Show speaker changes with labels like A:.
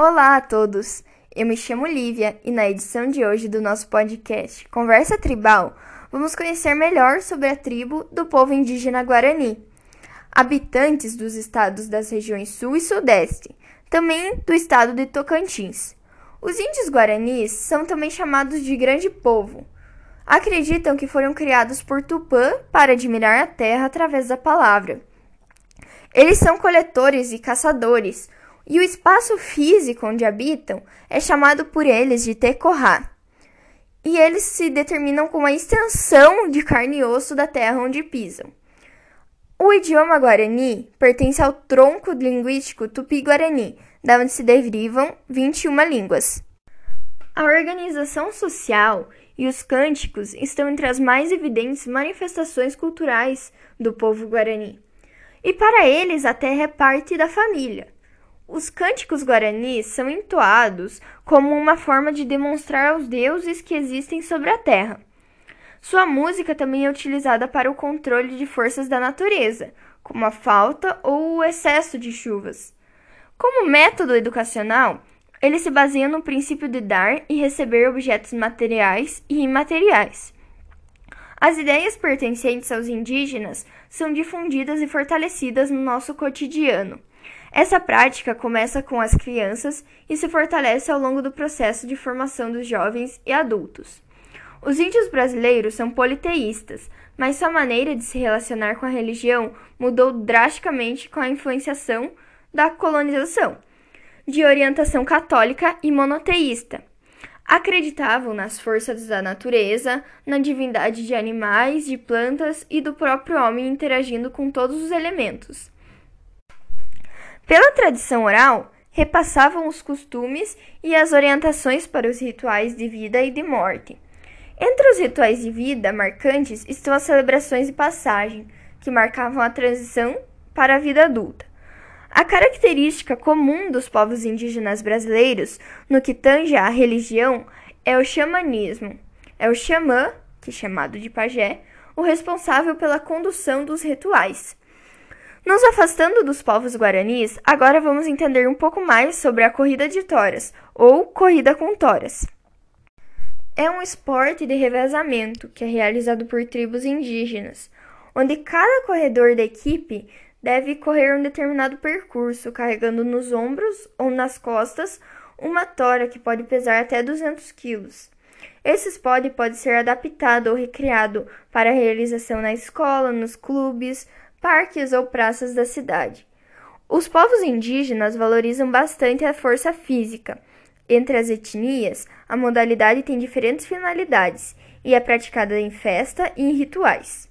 A: Olá a todos! Eu me chamo Lívia e na edição de hoje do nosso podcast Conversa Tribal, vamos conhecer melhor sobre a tribo do povo indígena Guarani, habitantes dos estados das regiões Sul e Sudeste, também do estado de Tocantins. Os índios guaranis são também chamados de Grande Povo. Acreditam que foram criados por Tupã para admirar a terra através da palavra. Eles são coletores e caçadores, e o espaço físico onde habitam é chamado por eles de Tecorá. E eles se determinam com a extensão de carne e osso da terra onde pisam. O idioma guarani pertence ao tronco linguístico tupi-guarani, da onde se derivam 21 línguas. A organização social e os cânticos estão entre as mais evidentes manifestações culturais do povo guarani. E para eles a terra é parte da família. Os cânticos guaranis são entoados como uma forma de demonstrar aos deuses que existem sobre a terra. Sua música também é utilizada para o controle de forças da natureza, como a falta ou o excesso de chuvas. Como método educacional, ele se baseia no princípio de dar e receber objetos materiais e imateriais. As ideias pertencentes aos indígenas são difundidas e fortalecidas no nosso cotidiano. Essa prática começa com as crianças e se fortalece ao longo do processo de formação dos jovens e adultos. Os índios brasileiros são politeístas, mas sua maneira de se relacionar com a religião mudou drasticamente com a influenciação da colonização, de orientação católica e monoteísta. Acreditavam nas forças da natureza, na divindade de animais, de plantas e do próprio homem interagindo com todos os elementos. Pela tradição oral, repassavam os costumes e as orientações para os rituais de vida e de morte. Entre os rituais de vida marcantes estão as celebrações de passagem, que marcavam a transição para a vida adulta. A característica comum dos povos indígenas brasileiros no que tange à religião é o xamanismo. É o xamã, que é chamado de pajé, o responsável pela condução dos rituais. Nos afastando dos povos guaranis, agora vamos entender um pouco mais sobre a corrida de toras, ou corrida com toras. É um esporte de revezamento que é realizado por tribos indígenas, onde cada corredor da equipe deve correr um determinado percurso, carregando nos ombros ou nas costas uma tora que pode pesar até 200 quilos. Esse esporte pode ser adaptado ou recriado para realização na escola, nos clubes, parques ou praças da cidade. Os povos indígenas valorizam bastante a força física. Entre as etnias, a modalidade tem diferentes finalidades e é praticada em festa e em rituais.